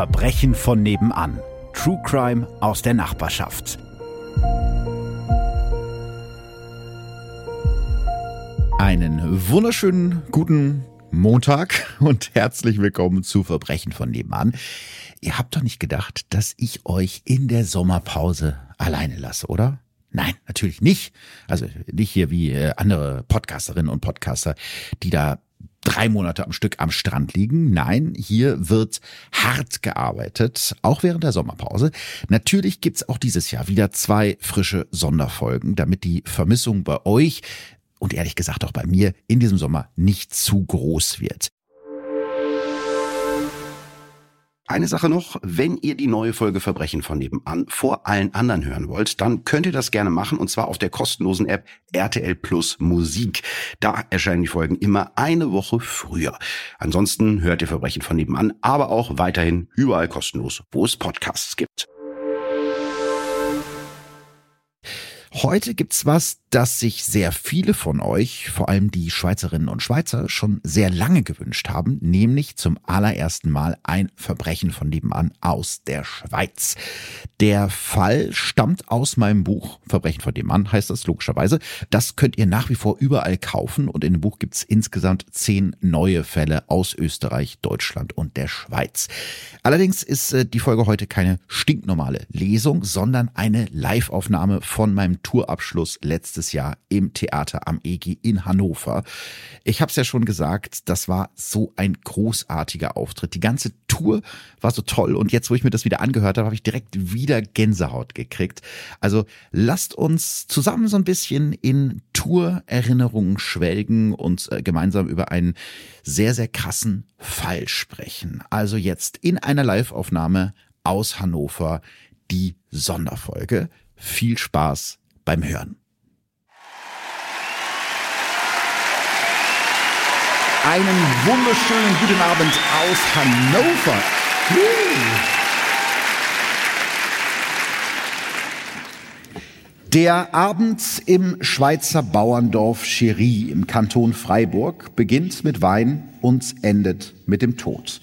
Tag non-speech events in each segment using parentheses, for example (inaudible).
Verbrechen von nebenan. True Crime aus der Nachbarschaft. Einen wunderschönen guten Montag und herzlich willkommen zu Verbrechen von nebenan. Ihr habt doch nicht gedacht, dass ich euch in der Sommerpause alleine lasse, oder? Nein, natürlich nicht. Also nicht hier wie äh, andere Podcasterinnen und Podcaster, die da drei Monate am Stück am Strand liegen. Nein, hier wird hart gearbeitet, auch während der Sommerpause. Natürlich gibt's auch dieses Jahr wieder zwei frische Sonderfolgen, damit die Vermissung bei euch und ehrlich gesagt auch bei mir in diesem Sommer nicht zu groß wird. Eine Sache noch, wenn ihr die neue Folge Verbrechen von nebenan vor allen anderen hören wollt, dann könnt ihr das gerne machen und zwar auf der kostenlosen App RTL Plus Musik. Da erscheinen die Folgen immer eine Woche früher. Ansonsten hört ihr Verbrechen von nebenan, aber auch weiterhin überall kostenlos, wo es Podcasts gibt. Heute gibt's was, das sich sehr viele von euch, vor allem die Schweizerinnen und Schweizer, schon sehr lange gewünscht haben, nämlich zum allerersten Mal ein Verbrechen von nebenan aus der Schweiz. Der Fall stammt aus meinem Buch Verbrechen von nebenan, heißt das logischerweise. Das könnt ihr nach wie vor überall kaufen und in dem Buch gibt's insgesamt zehn neue Fälle aus Österreich, Deutschland und der Schweiz. Allerdings ist äh, die Folge heute keine stinknormale Lesung, sondern eine Liveaufnahme von meinem Tourabschluss letztes letztes Jahr im Theater am EG in Hannover. Ich habe es ja schon gesagt, das war so ein großartiger Auftritt. Die ganze Tour war so toll und jetzt, wo ich mir das wieder angehört habe, habe ich direkt wieder Gänsehaut gekriegt. Also lasst uns zusammen so ein bisschen in Tour-Erinnerungen schwelgen und äh, gemeinsam über einen sehr, sehr krassen Fall sprechen. Also jetzt in einer Live-Aufnahme aus Hannover die Sonderfolge. Viel Spaß beim Hören. Einen wunderschönen guten Abend aus Hannover. Der Abend im Schweizer Bauerndorf Cherie im Kanton Freiburg beginnt mit Wein und endet mit dem Tod.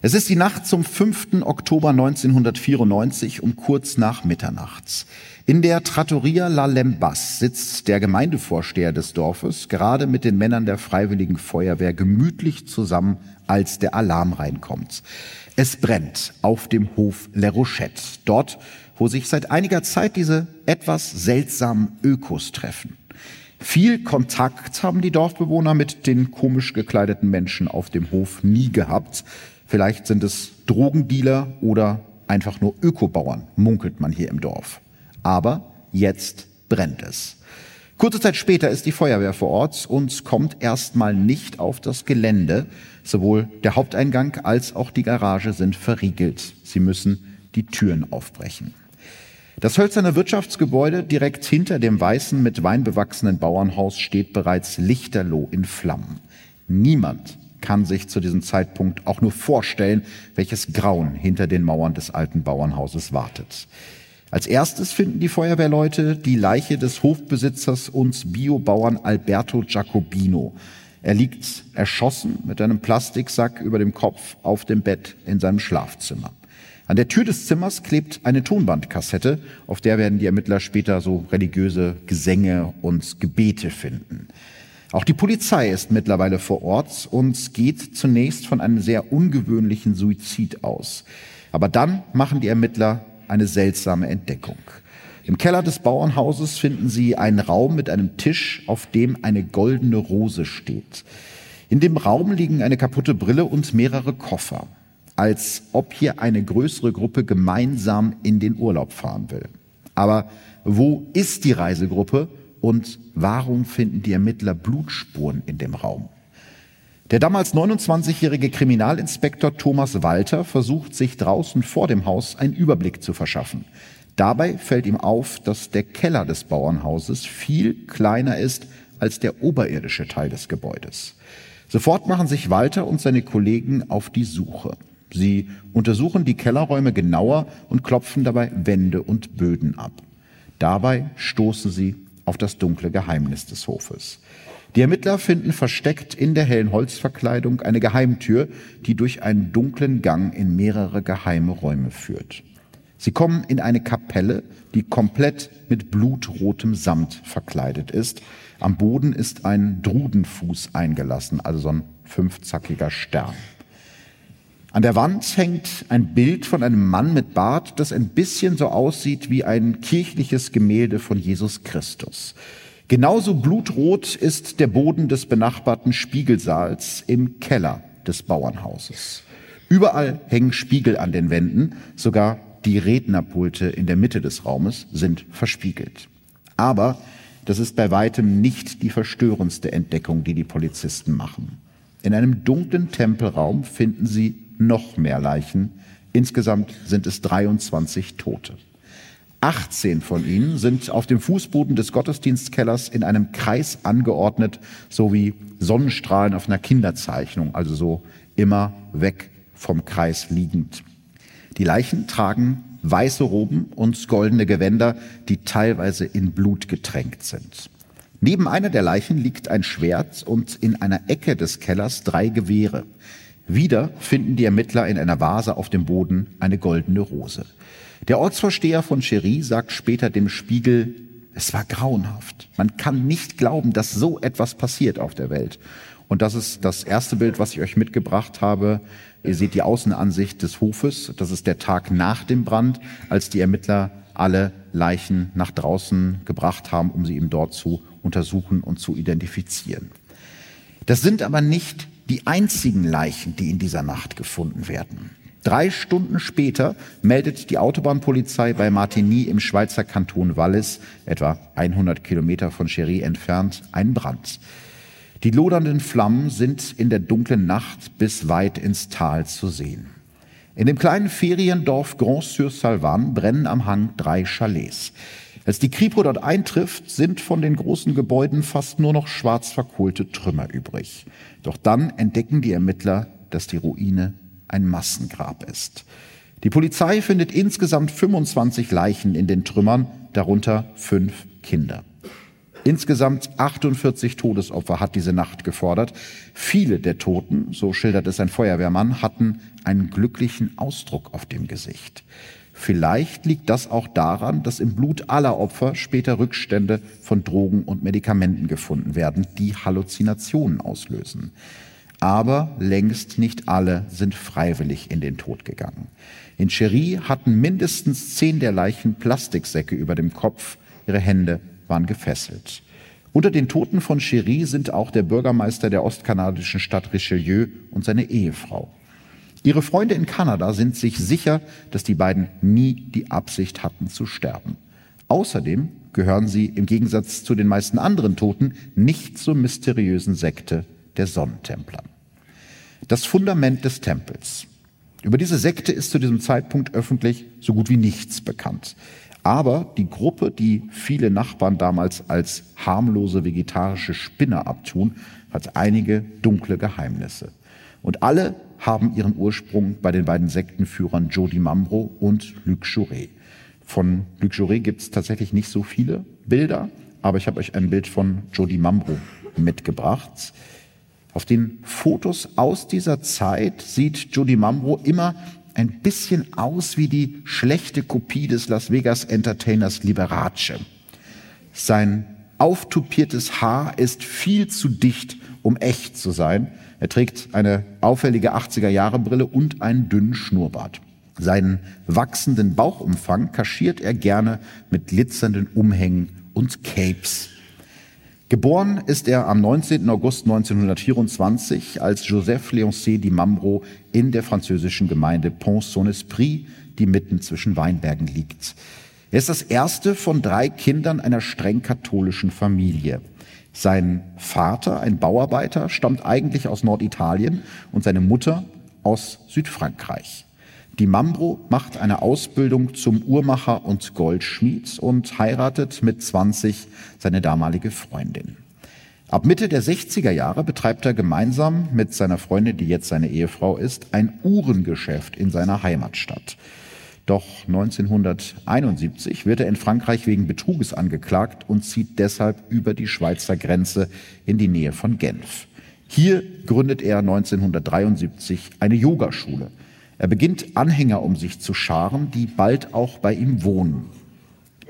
Es ist die Nacht zum 5. Oktober 1994 um kurz nach Mitternachts. In der Trattoria La Lembas sitzt der Gemeindevorsteher des Dorfes gerade mit den Männern der Freiwilligen Feuerwehr gemütlich zusammen, als der Alarm reinkommt. Es brennt auf dem Hof Le Rochette, dort, wo sich seit einiger Zeit diese etwas seltsamen Ökos treffen. Viel Kontakt haben die Dorfbewohner mit den komisch gekleideten Menschen auf dem Hof nie gehabt. Vielleicht sind es Drogendealer oder einfach nur Ökobauern, munkelt man hier im Dorf. Aber jetzt brennt es. Kurze Zeit später ist die Feuerwehr vor Ort und kommt erstmal nicht auf das Gelände. Sowohl der Haupteingang als auch die Garage sind verriegelt. Sie müssen die Türen aufbrechen. Das hölzerne Wirtschaftsgebäude direkt hinter dem weißen, mit Wein bewachsenen Bauernhaus steht bereits lichterloh in Flammen. Niemand kann sich zu diesem Zeitpunkt auch nur vorstellen, welches Grauen hinter den Mauern des alten Bauernhauses wartet. Als erstes finden die Feuerwehrleute die Leiche des Hofbesitzers und Biobauern Alberto Giacobino. Er liegt erschossen mit einem Plastiksack über dem Kopf auf dem Bett in seinem Schlafzimmer. An der Tür des Zimmers klebt eine Tonbandkassette, auf der werden die Ermittler später so religiöse Gesänge und Gebete finden. Auch die Polizei ist mittlerweile vor Ort und geht zunächst von einem sehr ungewöhnlichen Suizid aus. Aber dann machen die Ermittler eine seltsame Entdeckung. Im Keller des Bauernhauses finden Sie einen Raum mit einem Tisch, auf dem eine goldene Rose steht. In dem Raum liegen eine kaputte Brille und mehrere Koffer, als ob hier eine größere Gruppe gemeinsam in den Urlaub fahren will. Aber wo ist die Reisegruppe und warum finden die Ermittler Blutspuren in dem Raum? Der damals 29-jährige Kriminalinspektor Thomas Walter versucht sich draußen vor dem Haus einen Überblick zu verschaffen. Dabei fällt ihm auf, dass der Keller des Bauernhauses viel kleiner ist als der oberirdische Teil des Gebäudes. Sofort machen sich Walter und seine Kollegen auf die Suche. Sie untersuchen die Kellerräume genauer und klopfen dabei Wände und Böden ab. Dabei stoßen sie auf das dunkle Geheimnis des Hofes. Die Ermittler finden versteckt in der hellen Holzverkleidung eine Geheimtür, die durch einen dunklen Gang in mehrere geheime Räume führt. Sie kommen in eine Kapelle, die komplett mit blutrotem Samt verkleidet ist. Am Boden ist ein Drudenfuß eingelassen, also so ein fünfzackiger Stern. An der Wand hängt ein Bild von einem Mann mit Bart, das ein bisschen so aussieht wie ein kirchliches Gemälde von Jesus Christus. Genauso blutrot ist der Boden des benachbarten Spiegelsaals im Keller des Bauernhauses. Überall hängen Spiegel an den Wänden, sogar die Rednerpulte in der Mitte des Raumes sind verspiegelt. Aber das ist bei weitem nicht die verstörendste Entdeckung, die die Polizisten machen. In einem dunklen Tempelraum finden sie noch mehr Leichen. Insgesamt sind es 23 Tote. 18 von ihnen sind auf dem Fußboden des Gottesdienstkellers in einem Kreis angeordnet, so wie Sonnenstrahlen auf einer Kinderzeichnung, also so immer weg vom Kreis liegend. Die Leichen tragen weiße Roben und goldene Gewänder, die teilweise in Blut getränkt sind. Neben einer der Leichen liegt ein Schwert und in einer Ecke des Kellers drei Gewehre. Wieder finden die Ermittler in einer Vase auf dem Boden eine goldene Rose. Der Ortsvorsteher von Cherie sagt später dem Spiegel, es war grauenhaft. Man kann nicht glauben, dass so etwas passiert auf der Welt. Und das ist das erste Bild, was ich euch mitgebracht habe. Ihr seht die Außenansicht des Hofes. Das ist der Tag nach dem Brand, als die Ermittler alle Leichen nach draußen gebracht haben, um sie eben dort zu untersuchen und zu identifizieren. Das sind aber nicht die einzigen Leichen, die in dieser Nacht gefunden werden. Drei Stunden später meldet die Autobahnpolizei bei Martigny im Schweizer Kanton Wallis, etwa 100 Kilometer von Cherie entfernt, einen Brand. Die lodernden Flammen sind in der dunklen Nacht bis weit ins Tal zu sehen. In dem kleinen Feriendorf Grand-sur-Salvan brennen am Hang drei Chalets. Als die Kripo dort eintrifft, sind von den großen Gebäuden fast nur noch schwarz verkohlte Trümmer übrig. Doch dann entdecken die Ermittler, dass die Ruine ein Massengrab ist. Die Polizei findet insgesamt 25 Leichen in den Trümmern, darunter fünf Kinder. Insgesamt 48 Todesopfer hat diese Nacht gefordert. Viele der Toten, so schildert es ein Feuerwehrmann, hatten einen glücklichen Ausdruck auf dem Gesicht. Vielleicht liegt das auch daran, dass im Blut aller Opfer später Rückstände von Drogen und Medikamenten gefunden werden, die Halluzinationen auslösen. Aber längst nicht alle sind freiwillig in den Tod gegangen. In Cherie hatten mindestens zehn der Leichen Plastiksäcke über dem Kopf, ihre Hände waren gefesselt. Unter den Toten von Cherie sind auch der Bürgermeister der ostkanadischen Stadt Richelieu und seine Ehefrau. Ihre Freunde in Kanada sind sich sicher, dass die beiden nie die Absicht hatten zu sterben. Außerdem gehören sie im Gegensatz zu den meisten anderen Toten nicht zur mysteriösen Sekte der Sonnentempler. Das Fundament des Tempels. Über diese Sekte ist zu diesem Zeitpunkt öffentlich so gut wie nichts bekannt. Aber die Gruppe, die viele Nachbarn damals als harmlose vegetarische Spinner abtun, hat einige dunkle Geheimnisse. Und alle haben ihren Ursprung bei den beiden Sektenführern Jody Mambro und Luc Jouret. Von Luc Jouret gibt es tatsächlich nicht so viele Bilder, aber ich habe euch ein Bild von Jody Mambro mitgebracht. Auf den Fotos aus dieser Zeit sieht Jody Mambro immer ein bisschen aus wie die schlechte Kopie des Las Vegas Entertainers Liberace. Sein auftupiertes Haar ist viel zu dicht, um echt zu sein. Er trägt eine auffällige 80er Jahre Brille und einen dünnen Schnurrbart. Seinen wachsenden Bauchumfang kaschiert er gerne mit glitzernden Umhängen und Capes. Geboren ist er am 19. August 1924 als Joseph Léoncé di Mambro in der französischen Gemeinde Pont-Saint-Esprit, die mitten zwischen Weinbergen liegt. Er ist das erste von drei Kindern einer streng katholischen Familie. Sein Vater, ein Bauarbeiter, stammt eigentlich aus Norditalien und seine Mutter aus Südfrankreich. Die Mambro macht eine Ausbildung zum Uhrmacher und Goldschmied und heiratet mit 20 seine damalige Freundin. Ab Mitte der 60er Jahre betreibt er gemeinsam mit seiner Freundin, die jetzt seine Ehefrau ist, ein Uhrengeschäft in seiner Heimatstadt. Doch 1971 wird er in Frankreich wegen Betruges angeklagt und zieht deshalb über die Schweizer Grenze in die Nähe von Genf. Hier gründet er 1973 eine Yogaschule. Er beginnt Anhänger um sich zu scharen, die bald auch bei ihm wohnen.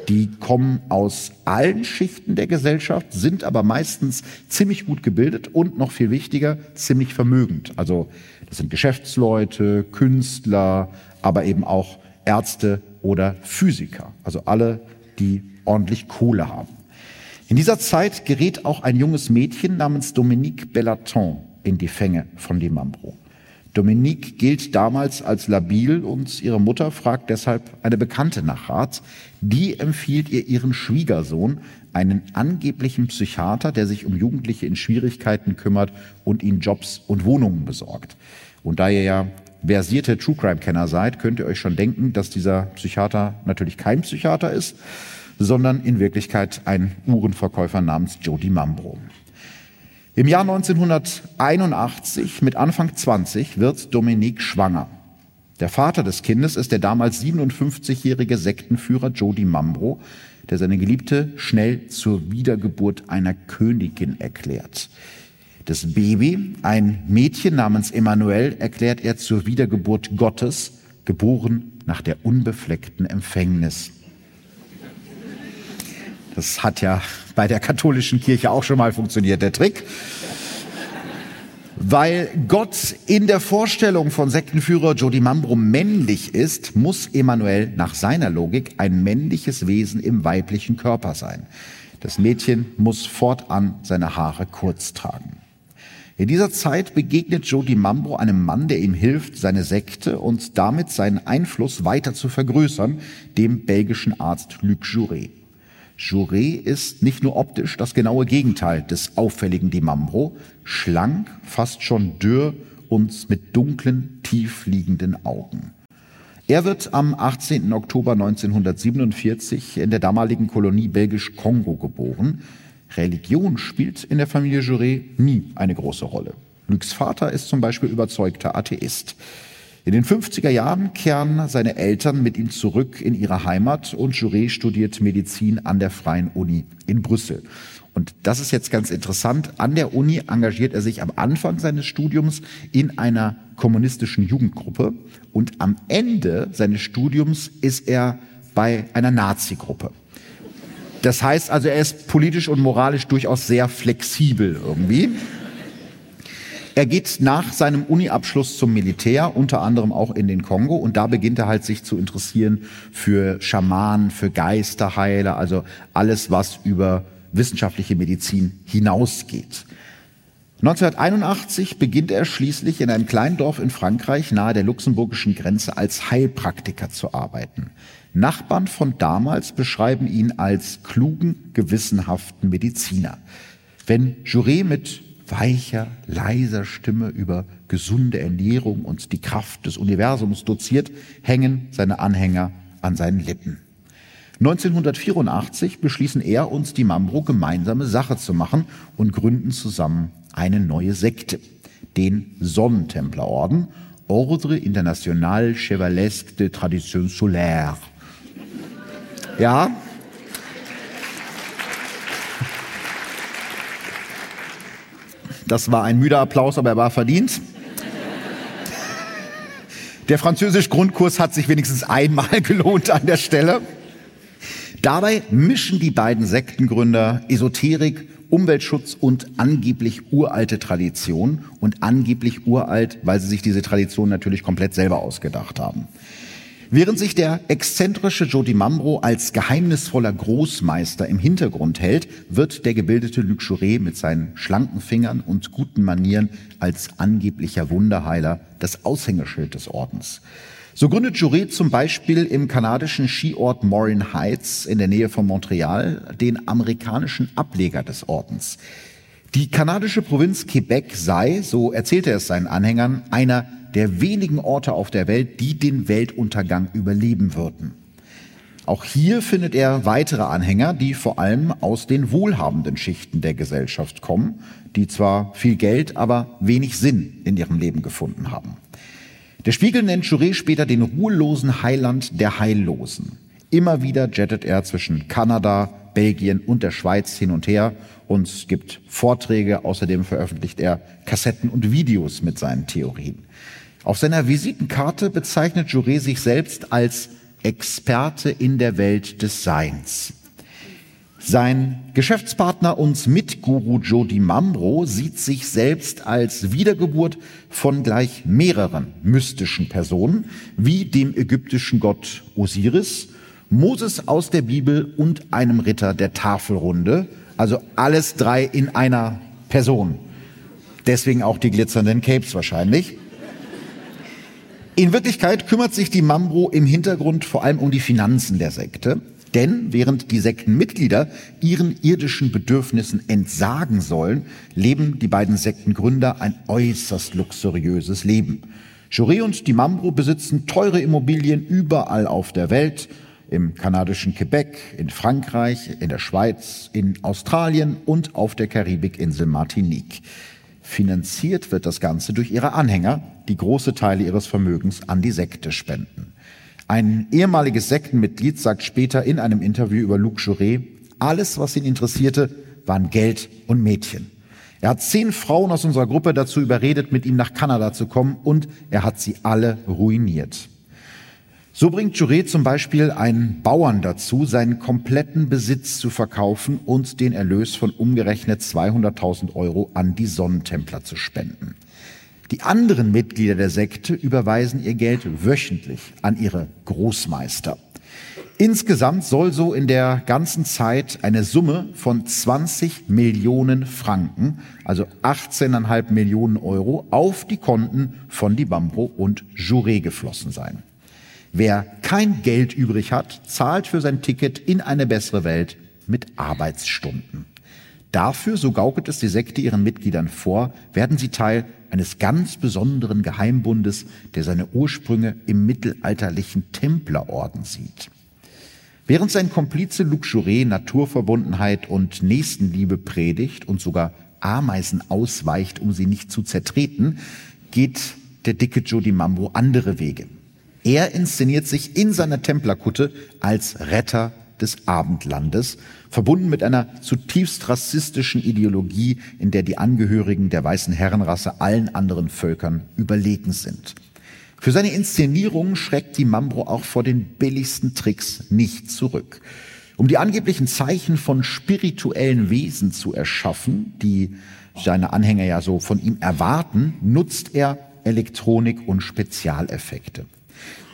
Die kommen aus allen Schichten der Gesellschaft, sind aber meistens ziemlich gut gebildet und noch viel wichtiger, ziemlich vermögend. Also das sind Geschäftsleute, Künstler, aber eben auch Ärzte oder Physiker. Also alle, die ordentlich Kohle haben. In dieser Zeit gerät auch ein junges Mädchen namens Dominique Bellaton in die Fänge von Limambro. Dominique gilt damals als labil und ihre Mutter fragt deshalb eine Bekannte nach Rat. Die empfiehlt ihr ihren Schwiegersohn, einen angeblichen Psychiater, der sich um Jugendliche in Schwierigkeiten kümmert und ihnen Jobs und Wohnungen besorgt. Und da ihr ja versierte True Crime Kenner seid, könnt ihr euch schon denken, dass dieser Psychiater natürlich kein Psychiater ist, sondern in Wirklichkeit ein Uhrenverkäufer namens Jody Mambro. Im Jahr 1981, mit Anfang 20, wird Dominique schwanger. Der Vater des Kindes ist der damals 57-jährige Sektenführer Jody Mambro, der seine Geliebte schnell zur Wiedergeburt einer Königin erklärt. Das Baby, ein Mädchen namens Emmanuel, erklärt er zur Wiedergeburt Gottes, geboren nach der unbefleckten Empfängnis. Das hat ja bei der katholischen Kirche auch schon mal funktioniert, der Trick. Weil Gott in der Vorstellung von Sektenführer Jody Mambro männlich ist, muss Emanuel nach seiner Logik ein männliches Wesen im weiblichen Körper sein. Das Mädchen muss fortan seine Haare kurz tragen. In dieser Zeit begegnet Jody Mambro einem Mann, der ihm hilft, seine Sekte und damit seinen Einfluss weiter zu vergrößern, dem belgischen Arzt Luc Jouret. Jouret ist nicht nur optisch das genaue Gegenteil des auffälligen Dimambro, schlank, fast schon dürr und mit dunklen, tief liegenden Augen. Er wird am 18. Oktober 1947 in der damaligen Kolonie Belgisch-Kongo geboren. Religion spielt in der Familie Jouret nie eine große Rolle. Lucs Vater ist zum Beispiel überzeugter Atheist. In den 50er Jahren kehren seine Eltern mit ihm zurück in ihre Heimat und Jouret studiert Medizin an der Freien Uni in Brüssel. Und das ist jetzt ganz interessant. An der Uni engagiert er sich am Anfang seines Studiums in einer kommunistischen Jugendgruppe und am Ende seines Studiums ist er bei einer Nazi-Gruppe. Das heißt also, er ist politisch und moralisch durchaus sehr flexibel irgendwie. Er geht nach seinem Uni-Abschluss zum Militär, unter anderem auch in den Kongo, und da beginnt er halt sich zu interessieren für Schamanen, für Geisterheiler, also alles, was über wissenschaftliche Medizin hinausgeht. 1981 beginnt er schließlich in einem kleinen Dorf in Frankreich nahe der luxemburgischen Grenze als Heilpraktiker zu arbeiten. Nachbarn von damals beschreiben ihn als klugen, gewissenhaften Mediziner. Wenn Jouret mit weicher, leiser Stimme über gesunde Ernährung und die Kraft des Universums doziert, hängen seine Anhänger an seinen Lippen. 1984 beschließen er und die Mambro gemeinsame Sache zu machen und gründen zusammen eine neue Sekte, den Sonnentemplerorden, Ordre International Chevalesque de Tradition Solaire. Ja, Das war ein müder Applaus, aber er war verdient. Der französische Grundkurs hat sich wenigstens einmal (laughs) gelohnt an der Stelle. Dabei mischen die beiden Sektengründer Esoterik, Umweltschutz und angeblich uralte Tradition und angeblich uralt, weil sie sich diese Tradition natürlich komplett selber ausgedacht haben. Während sich der exzentrische Jody Mambro als geheimnisvoller Großmeister im Hintergrund hält, wird der gebildete Luc mit seinen schlanken Fingern und guten Manieren als angeblicher Wunderheiler das Aushängeschild des Ordens. So gründet Jouret zum Beispiel im kanadischen Skiort Morin Heights in der Nähe von Montreal den amerikanischen Ableger des Ordens. Die kanadische Provinz Quebec sei, so erzählte er es seinen Anhängern, einer der wenigen Orte auf der Welt, die den Weltuntergang überleben würden. Auch hier findet er weitere Anhänger, die vor allem aus den wohlhabenden Schichten der Gesellschaft kommen, die zwar viel Geld, aber wenig Sinn in ihrem Leben gefunden haben. Der Spiegel nennt Juré später den ruhelosen Heiland der Heillosen. Immer wieder jettet er zwischen Kanada, Belgien und der Schweiz hin und her und gibt Vorträge. Außerdem veröffentlicht er Kassetten und Videos mit seinen Theorien. Auf seiner Visitenkarte bezeichnet Juré sich selbst als Experte in der Welt des Seins. Sein Geschäftspartner und Mitguru Jody Mambro sieht sich selbst als Wiedergeburt von gleich mehreren mystischen Personen, wie dem ägyptischen Gott Osiris, Moses aus der Bibel und einem Ritter der Tafelrunde. Also alles drei in einer Person. Deswegen auch die glitzernden Capes wahrscheinlich. In Wirklichkeit kümmert sich die Mambro im Hintergrund vor allem um die Finanzen der Sekte. Denn während die Sektenmitglieder ihren irdischen Bedürfnissen entsagen sollen, leben die beiden Sektengründer ein äußerst luxuriöses Leben. Jouré und die Mambro besitzen teure Immobilien überall auf der Welt, im kanadischen Quebec, in Frankreich, in der Schweiz, in Australien und auf der Karibikinsel Martinique. Finanziert wird das Ganze durch ihre Anhänger, die große Teile ihres Vermögens an die Sekte spenden. Ein ehemaliges Sektenmitglied sagt später in einem Interview über Luc Jouret, alles, was ihn interessierte, waren Geld und Mädchen. Er hat zehn Frauen aus unserer Gruppe dazu überredet, mit ihm nach Kanada zu kommen und er hat sie alle ruiniert. So bringt Jouret zum Beispiel einen Bauern dazu, seinen kompletten Besitz zu verkaufen und den Erlös von umgerechnet 200.000 Euro an die Sonnentempler zu spenden. Die anderen Mitglieder der Sekte überweisen ihr Geld wöchentlich an ihre Großmeister. Insgesamt soll so in der ganzen Zeit eine Summe von 20 Millionen Franken, also 18,5 Millionen Euro, auf die Konten von Dibambro und Jouret geflossen sein. Wer kein Geld übrig hat, zahlt für sein Ticket in eine bessere Welt mit Arbeitsstunden. Dafür, so gaukelt es die Sekte ihren Mitgliedern vor, werden sie Teil eines ganz besonderen Geheimbundes, der seine Ursprünge im mittelalterlichen Templerorden sieht. Während sein Komplize Jouret Naturverbundenheit und Nächstenliebe predigt und sogar Ameisen ausweicht, um sie nicht zu zertreten, geht der dicke Jody Mambo andere Wege. Er inszeniert sich in seiner Templerkutte als Retter des Abendlandes, verbunden mit einer zutiefst rassistischen Ideologie, in der die Angehörigen der weißen Herrenrasse allen anderen Völkern überlegen sind. Für seine Inszenierung schreckt die Mambro auch vor den billigsten Tricks nicht zurück. Um die angeblichen Zeichen von spirituellen Wesen zu erschaffen, die seine Anhänger ja so von ihm erwarten, nutzt er Elektronik und Spezialeffekte.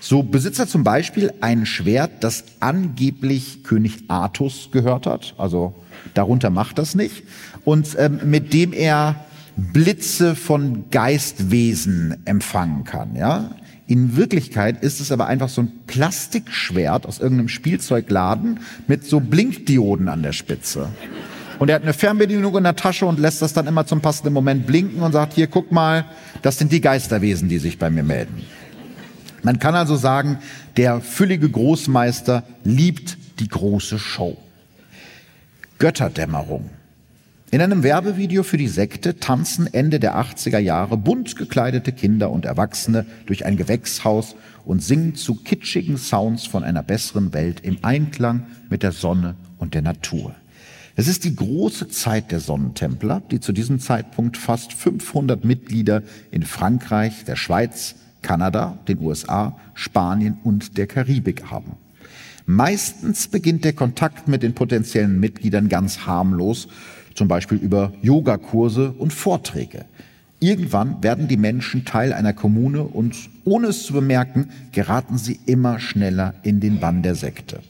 So besitzt er zum Beispiel ein Schwert, das angeblich König Artus gehört hat. Also darunter macht das nicht. Und ähm, mit dem er Blitze von Geistwesen empfangen kann. Ja? In Wirklichkeit ist es aber einfach so ein Plastikschwert aus irgendeinem Spielzeugladen mit so Blinkdioden an der Spitze. Und er hat eine Fernbedienung in der Tasche und lässt das dann immer zum passenden Moment blinken und sagt, hier, guck mal, das sind die Geisterwesen, die sich bei mir melden. Man kann also sagen, der füllige Großmeister liebt die große Show. Götterdämmerung. In einem Werbevideo für die Sekte tanzen Ende der 80er Jahre bunt gekleidete Kinder und Erwachsene durch ein Gewächshaus und singen zu kitschigen Sounds von einer besseren Welt im Einklang mit der Sonne und der Natur. Es ist die große Zeit der Sonnentempler, die zu diesem Zeitpunkt fast 500 Mitglieder in Frankreich, der Schweiz, Kanada, den USA, Spanien und der Karibik haben. Meistens beginnt der Kontakt mit den potenziellen Mitgliedern ganz harmlos, zum Beispiel über Yogakurse und Vorträge. Irgendwann werden die Menschen Teil einer Kommune und ohne es zu bemerken, geraten sie immer schneller in den Bann der Sekte.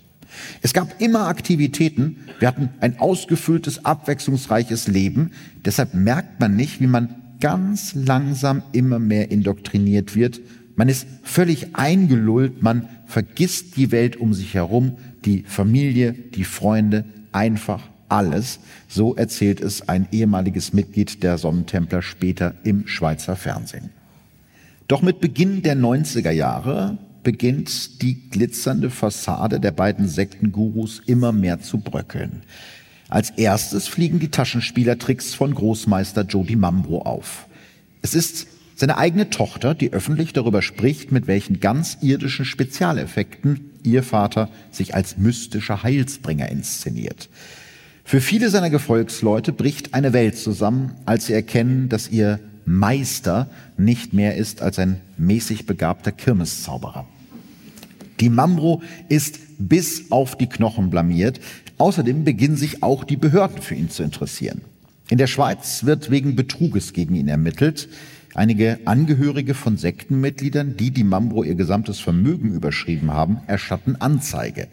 Es gab immer Aktivitäten, wir hatten ein ausgefülltes, abwechslungsreiches Leben, deshalb merkt man nicht, wie man ganz langsam immer mehr indoktriniert wird. Man ist völlig eingelullt, man vergisst die Welt um sich herum, die Familie, die Freunde, einfach alles. So erzählt es ein ehemaliges Mitglied der Sonnentempler später im Schweizer Fernsehen. Doch mit Beginn der 90er Jahre beginnt die glitzernde Fassade der beiden Sektengurus immer mehr zu bröckeln. Als erstes fliegen die Taschenspielertricks von Großmeister Jody Mambro auf. Es ist Seine eigene Tochter, die öffentlich darüber spricht, mit welchen ganz irdischen Spezialeffekten ihr Vater sich als mystischer Heilsbringer inszeniert. Für viele seiner Gefolgsleute bricht eine Welt zusammen, als sie erkennen, dass ihr Meister nicht mehr ist als ein mäßig begabter Kirmeszauberer. Die Mambro ist bis auf die Knochen blamiert. Außerdem beginnen sich auch die Behörden für ihn zu interessieren. In der Schweiz wird wegen Betruges gegen ihn ermittelt. Einige Angehörige von Sektenmitgliedern, die die Mambro ihr gesamtes Vermögen überschrieben haben, erstatten Anzeige.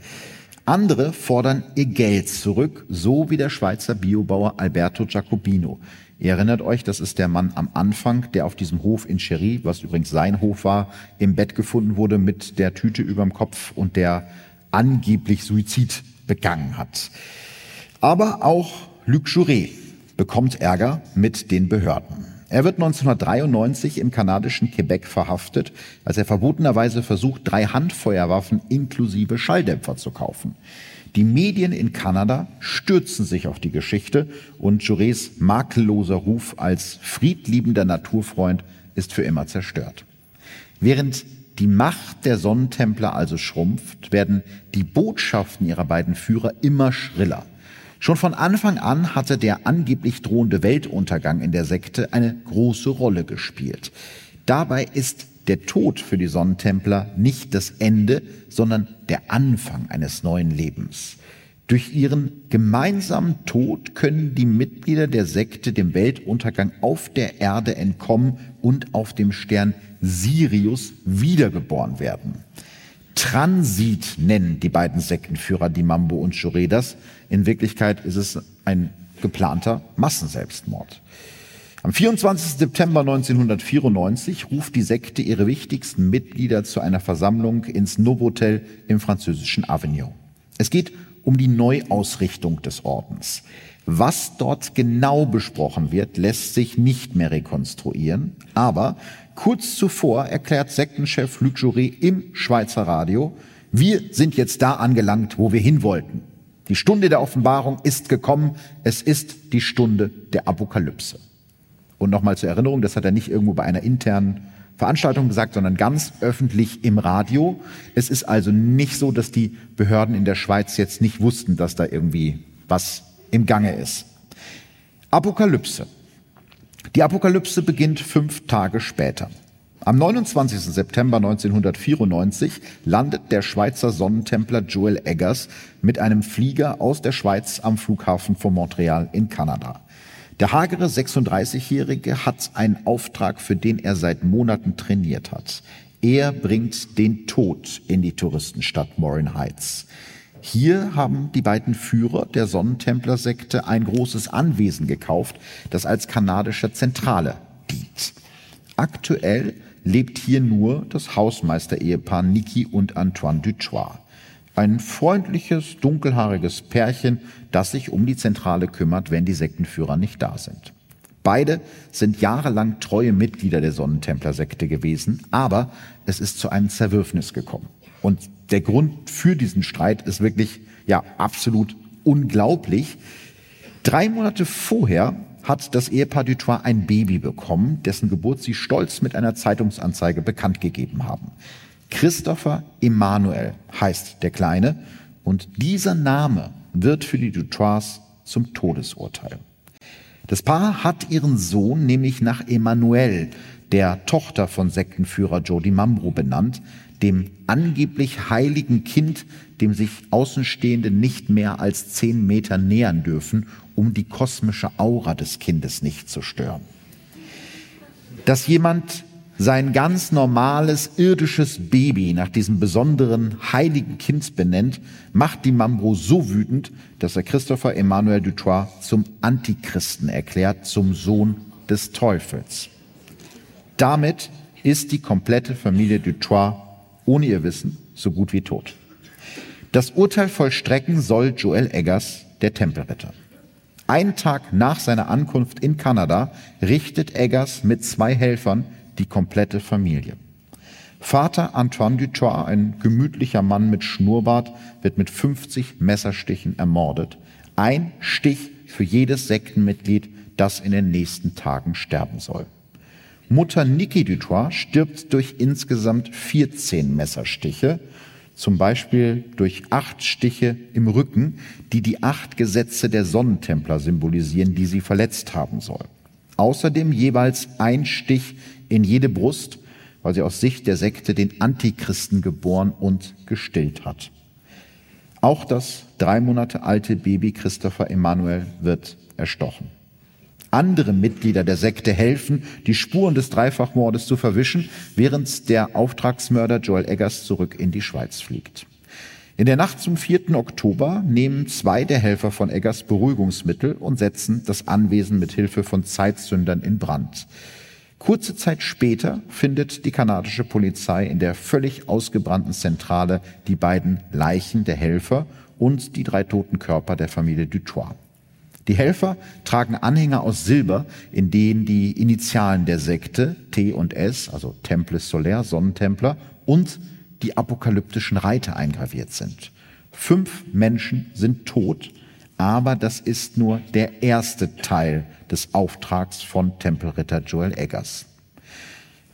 Andere fordern ihr Geld zurück, so wie der Schweizer Biobauer Alberto Giacobino. Ihr erinnert euch, das ist der Mann am Anfang, der auf diesem Hof in Cherie, was übrigens sein Hof war, im Bett gefunden wurde mit der Tüte überm Kopf und der angeblich Suizid begangen hat. Aber auch Luc Jouret bekommt Ärger mit den Behörden. Er wird 1993 im kanadischen Quebec verhaftet, als er verbotenerweise versucht, drei Handfeuerwaffen inklusive Schalldämpfer zu kaufen. Die Medien in Kanada stürzen sich auf die Geschichte und Jurets makelloser Ruf als friedliebender Naturfreund ist für immer zerstört. Während die Macht der Sonnentempler also schrumpft, werden die Botschaften ihrer beiden Führer immer schriller. Schon von Anfang an hatte der angeblich drohende Weltuntergang in der Sekte eine große Rolle gespielt. Dabei ist der Tod für die Sonnentempler nicht das Ende, sondern der Anfang eines neuen Lebens. Durch ihren gemeinsamen Tod können die Mitglieder der Sekte dem Weltuntergang auf der Erde entkommen und auf dem Stern Sirius wiedergeboren werden. Transit nennen die beiden Sektenführer die Mambo und Churedas. In Wirklichkeit ist es ein geplanter Massenselbstmord. Am 24. September 1994 ruft die Sekte ihre wichtigsten Mitglieder zu einer Versammlung ins Novotel im französischen Avignon. Es geht um die Neuausrichtung des Ordens. Was dort genau besprochen wird, lässt sich nicht mehr rekonstruieren, aber kurz zuvor erklärt Sektenchef Luc Jouret im Schweizer Radio, wir sind jetzt da angelangt, wo wir hin wollten. Die Stunde der Offenbarung ist gekommen, es ist die Stunde der Apokalypse. Und nochmal zur Erinnerung, das hat er nicht irgendwo bei einer internen Veranstaltung gesagt, sondern ganz öffentlich im Radio. Es ist also nicht so, dass die Behörden in der Schweiz jetzt nicht wussten, dass da irgendwie was im Gange ist. Apokalypse. Die Apokalypse beginnt fünf Tage später. Am 29. September 1994 landet der Schweizer Sonnentempler Joel Eggers mit einem Flieger aus der Schweiz am Flughafen von Montreal in Kanada. Der hagere 36-Jährige hat einen Auftrag, für den er seit Monaten trainiert hat. Er bringt den Tod in die Touristenstadt Morin Heights. Hier haben die beiden Führer der Sonnentemplersekte ein großes Anwesen gekauft, das als kanadische Zentrale dient. Aktuell lebt hier nur das Hausmeister-Ehepaar Niki und Antoine Duchois. Ein freundliches, dunkelhaariges Pärchen, das sich um die Zentrale kümmert, wenn die Sektenführer nicht da sind. Beide sind jahrelang treue Mitglieder der Sonnentempler-Sekte gewesen, aber es ist zu einem Zerwürfnis gekommen. Und der Grund für diesen Streit ist wirklich, ja, absolut unglaublich. Drei Monate vorher hat das Ehepaar Dutois ein Baby bekommen, dessen Geburt sie stolz mit einer Zeitungsanzeige bekannt gegeben haben. Christopher Emanuel heißt der Kleine und dieser Name wird für die Dutois zum Todesurteil. Das Paar hat ihren Sohn nämlich nach Emanuel, der Tochter von Sektenführer Jody Mambro benannt, dem angeblich heiligen Kind, dem sich Außenstehende nicht mehr als zehn Meter nähern dürfen, um die kosmische Aura des Kindes nicht zu stören. Dass jemand sein ganz normales irdisches Baby nach diesem besonderen heiligen Kind benennt, macht die Mambro so wütend, dass er Christopher Emmanuel Dutois zum Antichristen erklärt, zum Sohn des Teufels. Damit ist die komplette Familie Dutois ohne ihr Wissen so gut wie tot. Das Urteil vollstrecken soll Joel Eggers, der Tempelritter. Einen Tag nach seiner Ankunft in Kanada richtet Eggers mit zwei Helfern die komplette Familie. Vater Antoine Dutoit, ein gemütlicher Mann mit Schnurrbart, wird mit 50 Messerstichen ermordet. Ein Stich für jedes Sektenmitglied, das in den nächsten Tagen sterben soll. Mutter Niki Dutois stirbt durch insgesamt 14 Messerstiche, zum Beispiel durch acht Stiche im Rücken, die die acht Gesetze der Sonnentempler symbolisieren, die sie verletzt haben soll. Außerdem jeweils ein Stich in jede Brust, weil sie aus Sicht der Sekte den Antichristen geboren und gestillt hat. Auch das drei Monate alte Baby Christopher Emanuel wird erstochen. Andere Mitglieder der Sekte helfen, die Spuren des Dreifachmordes zu verwischen, während der Auftragsmörder Joel Eggers zurück in die Schweiz fliegt. In der Nacht zum 4. Oktober nehmen zwei der Helfer von Eggers Beruhigungsmittel und setzen das Anwesen mit Hilfe von Zeitsündern in Brand. Kurze Zeit später findet die kanadische Polizei in der völlig ausgebrannten Zentrale die beiden Leichen der Helfer und die drei toten Körper der Familie Dutois. Die Helfer tragen Anhänger aus Silber, in denen die Initialen der Sekte T und S, also Templis Solaire, Sonnentempler, und die apokalyptischen Reiter eingraviert sind. Fünf Menschen sind tot, aber das ist nur der erste Teil des Auftrags von Tempelritter Joel Eggers.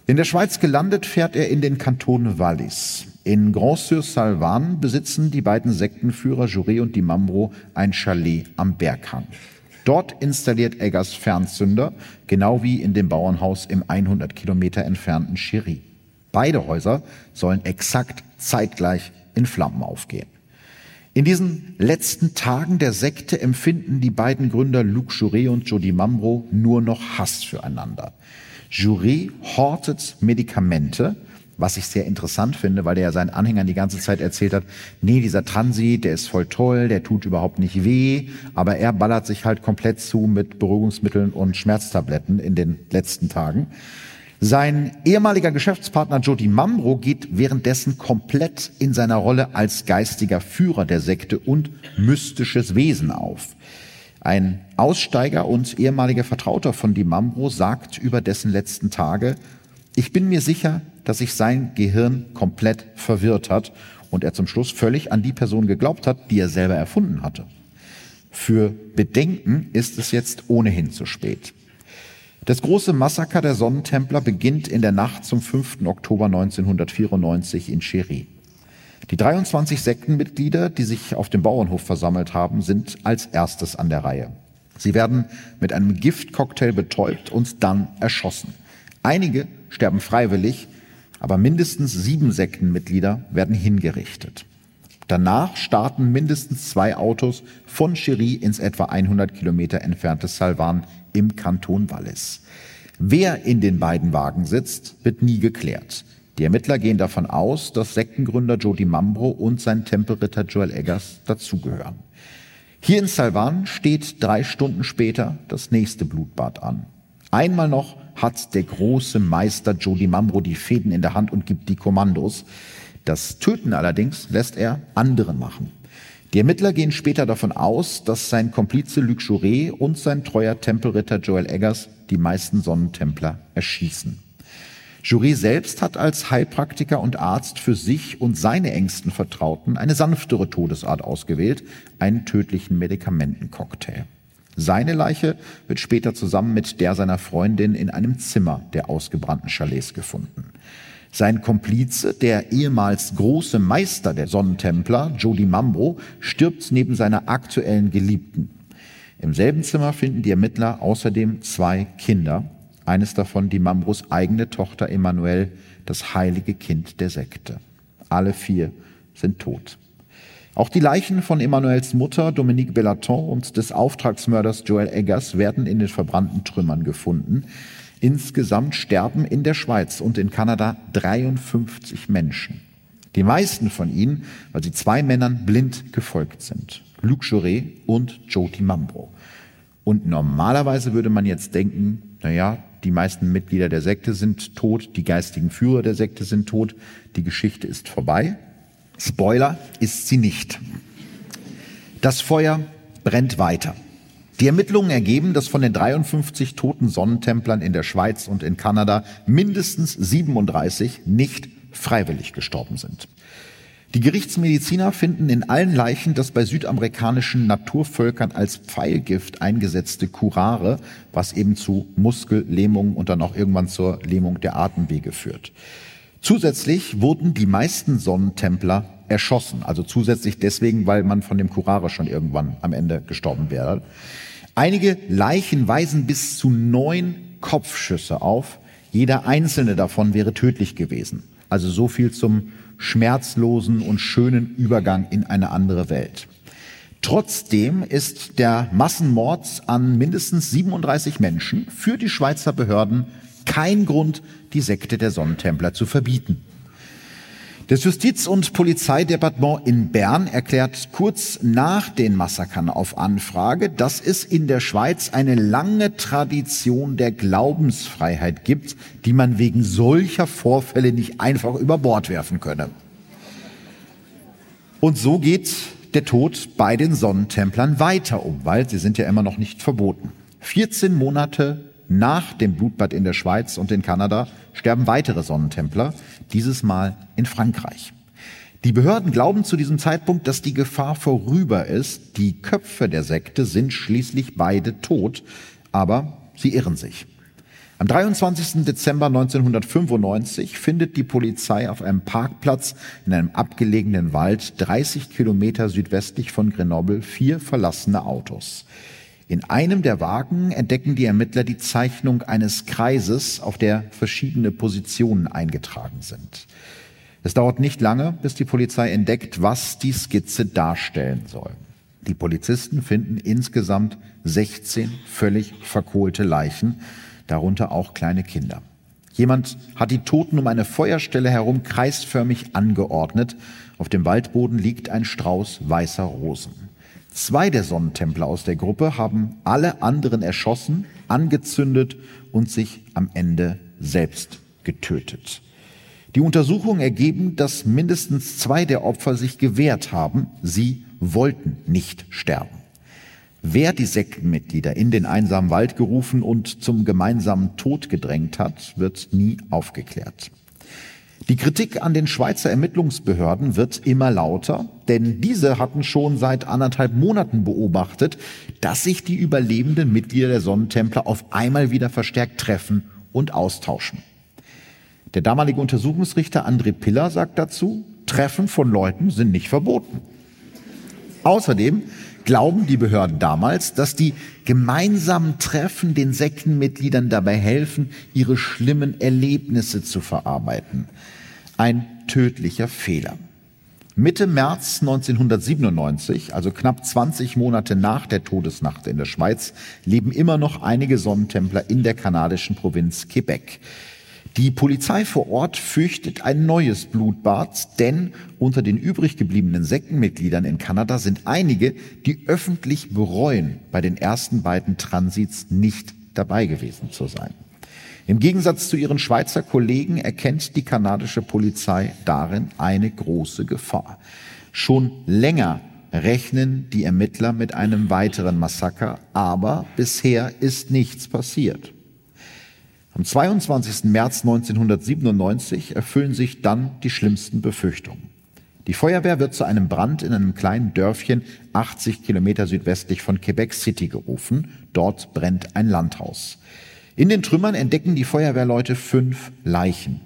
In der Schweiz gelandet fährt er in den Kanton Wallis. In Grand-sur-Salvan besitzen die beiden Sektenführer Juré und Di Mambro ein Chalet am Berghang. Dort installiert Eggers Fernzünder, genau wie in dem Bauernhaus im 100 Kilometer entfernten Cherie. Beide Häuser sollen exakt zeitgleich in Flammen aufgehen. In diesen letzten Tagen der Sekte empfinden die beiden Gründer Luc Juré und Jody Mambro nur noch Hass füreinander. Juré hortet Medikamente, was ich sehr interessant finde, weil der ja seinen Anhängern die ganze Zeit erzählt hat, nee, dieser Transit, der ist voll toll, der tut überhaupt nicht weh, aber er ballert sich halt komplett zu mit Beruhigungsmitteln und Schmerztabletten in den letzten Tagen. Sein ehemaliger Geschäftspartner Jody Mamro geht währenddessen komplett in seiner Rolle als geistiger Führer der Sekte und mystisches Wesen auf. Ein Aussteiger und ehemaliger Vertrauter von Di Mambro sagt über dessen letzten Tage, ich bin mir sicher, dass sich sein Gehirn komplett verwirrt hat und er zum Schluss völlig an die Person geglaubt hat, die er selber erfunden hatte. Für Bedenken ist es jetzt ohnehin zu spät. Das große Massaker der Sonnentempler beginnt in der Nacht zum 5. Oktober 1994 in Cherie. Die 23 Sektenmitglieder, die sich auf dem Bauernhof versammelt haben, sind als erstes an der Reihe. Sie werden mit einem Giftcocktail betäubt und dann erschossen. Einige sterben freiwillig, aber mindestens sieben Sektenmitglieder werden hingerichtet. Danach starten mindestens zwei Autos von Cherie ins etwa 100 Kilometer entfernte Salvan im Kanton Wallis. Wer in den beiden Wagen sitzt, wird nie geklärt. Die Ermittler gehen davon aus, dass Sektengründer Jody Mambro und sein Tempelritter Joel Eggers dazugehören. Hier in Salvan steht drei Stunden später das nächste Blutbad an. Einmal noch hat der große Meister Jody Mamro die Fäden in der Hand und gibt die Kommandos. Das Töten allerdings lässt er andere machen. Die Ermittler gehen später davon aus, dass sein Komplize Luc Jouret und sein treuer Tempelritter Joel Eggers die meisten Sonnentempler erschießen. Jouret selbst hat als Heilpraktiker und Arzt für sich und seine engsten Vertrauten eine sanftere Todesart ausgewählt, einen tödlichen Medikamentencocktail. Seine Leiche wird später zusammen mit der seiner Freundin in einem Zimmer der ausgebrannten Chalets gefunden. Sein Komplize, der ehemals große Meister der Sonnentempler, Jody Mambo, stirbt neben seiner aktuellen Geliebten. Im selben Zimmer finden die Ermittler außerdem zwei Kinder, eines davon die Mambros eigene Tochter Emanuel, das heilige Kind der Sekte. Alle vier sind tot. Auch die Leichen von Emanuels Mutter Dominique Bellaton und des Auftragsmörders Joel Eggers werden in den verbrannten Trümmern gefunden. Insgesamt sterben in der Schweiz und in Kanada 53 Menschen. Die meisten von ihnen, weil sie zwei Männern blind gefolgt sind. Luc Jouret und Jody Mambro. Und normalerweise würde man jetzt denken, naja, die meisten Mitglieder der Sekte sind tot, die geistigen Führer der Sekte sind tot, die Geschichte ist vorbei. Spoiler ist sie nicht. Das Feuer brennt weiter. Die Ermittlungen ergeben, dass von den 53 toten Sonnentemplern in der Schweiz und in Kanada mindestens 37 nicht freiwillig gestorben sind. Die Gerichtsmediziner finden in allen Leichen das bei südamerikanischen Naturvölkern als Pfeilgift eingesetzte Curare, was eben zu Muskellähmung und dann auch irgendwann zur Lähmung der Atemwege führt. Zusätzlich wurden die meisten Sonnentempler erschossen, also zusätzlich deswegen, weil man von dem Curare schon irgendwann am Ende gestorben wäre. Einige Leichen weisen bis zu neun Kopfschüsse auf. Jeder einzelne davon wäre tödlich gewesen. Also so viel zum schmerzlosen und schönen Übergang in eine andere Welt. Trotzdem ist der Massenmord an mindestens 37 Menschen für die Schweizer Behörden kein Grund, die Sekte der Sonnentempler zu verbieten. Das Justiz- und Polizeidepartement in Bern erklärt kurz nach den Massakern auf Anfrage, dass es in der Schweiz eine lange Tradition der Glaubensfreiheit gibt, die man wegen solcher Vorfälle nicht einfach über Bord werfen könne. Und so geht der Tod bei den Sonnentemplern weiter um, weil sie sind ja immer noch nicht verboten. 14 Monate nach dem Blutbad in der Schweiz und in Kanada sterben weitere Sonnentempler, dieses Mal in Frankreich. Die Behörden glauben zu diesem Zeitpunkt, dass die Gefahr vorüber ist. Die Köpfe der Sekte sind schließlich beide tot, aber sie irren sich. Am 23. Dezember 1995 findet die Polizei auf einem Parkplatz in einem abgelegenen Wald 30 Kilometer südwestlich von Grenoble vier verlassene Autos. In einem der Wagen entdecken die Ermittler die Zeichnung eines Kreises, auf der verschiedene Positionen eingetragen sind. Es dauert nicht lange, bis die Polizei entdeckt, was die Skizze darstellen soll. Die Polizisten finden insgesamt 16 völlig verkohlte Leichen, darunter auch kleine Kinder. Jemand hat die Toten um eine Feuerstelle herum kreisförmig angeordnet. Auf dem Waldboden liegt ein Strauß weißer Rosen. Zwei der Sonnentempler aus der Gruppe haben alle anderen erschossen, angezündet und sich am Ende selbst getötet. Die Untersuchungen ergeben, dass mindestens zwei der Opfer sich gewehrt haben. Sie wollten nicht sterben. Wer die Sektenmitglieder in den einsamen Wald gerufen und zum gemeinsamen Tod gedrängt hat, wird nie aufgeklärt. Die Kritik an den Schweizer Ermittlungsbehörden wird immer lauter, denn diese hatten schon seit anderthalb Monaten beobachtet, dass sich die überlebenden Mitglieder der Sonnentempler auf einmal wieder verstärkt treffen und austauschen. Der damalige Untersuchungsrichter André Piller sagt dazu, Treffen von Leuten sind nicht verboten. Außerdem glauben die Behörden damals, dass die gemeinsamen Treffen den Sektenmitgliedern dabei helfen, ihre schlimmen Erlebnisse zu verarbeiten. Ein tödlicher Fehler. Mitte März 1997, also knapp 20 Monate nach der Todesnacht in der Schweiz, leben immer noch einige Sonnentempler in der kanadischen Provinz Quebec. Die Polizei vor Ort fürchtet ein neues Blutbad, denn unter den übrig gebliebenen Sektenmitgliedern in Kanada sind einige, die öffentlich bereuen, bei den ersten beiden Transits nicht dabei gewesen zu sein. Im Gegensatz zu ihren Schweizer Kollegen erkennt die kanadische Polizei darin eine große Gefahr. Schon länger rechnen die Ermittler mit einem weiteren Massaker, aber bisher ist nichts passiert. Am 22. März 1997 erfüllen sich dann die schlimmsten Befürchtungen. Die Feuerwehr wird zu einem Brand in einem kleinen Dörfchen 80 Kilometer südwestlich von Quebec City gerufen. Dort brennt ein Landhaus. In den Trümmern entdecken die Feuerwehrleute fünf Leichen.